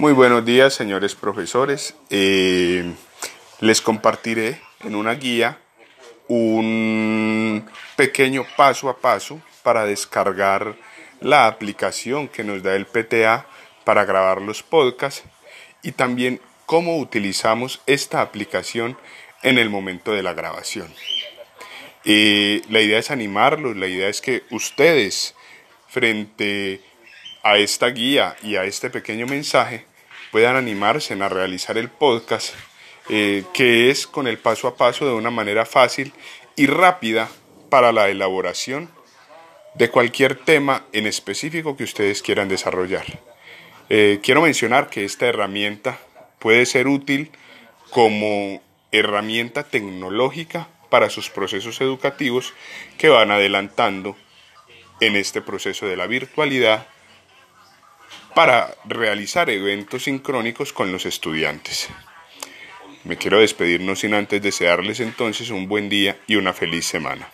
Muy buenos días, señores profesores. Eh, les compartiré en una guía un pequeño paso a paso para descargar la aplicación que nos da el PTA para grabar los podcasts y también cómo utilizamos esta aplicación en el momento de la grabación. Eh, la idea es animarlos, la idea es que ustedes frente a esta guía y a este pequeño mensaje puedan animarse a realizar el podcast, eh, que es con el paso a paso de una manera fácil y rápida para la elaboración de cualquier tema en específico que ustedes quieran desarrollar. Eh, quiero mencionar que esta herramienta puede ser útil como herramienta tecnológica para sus procesos educativos que van adelantando en este proceso de la virtualidad para realizar eventos sincrónicos con los estudiantes. Me quiero despedir no sin antes desearles entonces un buen día y una feliz semana.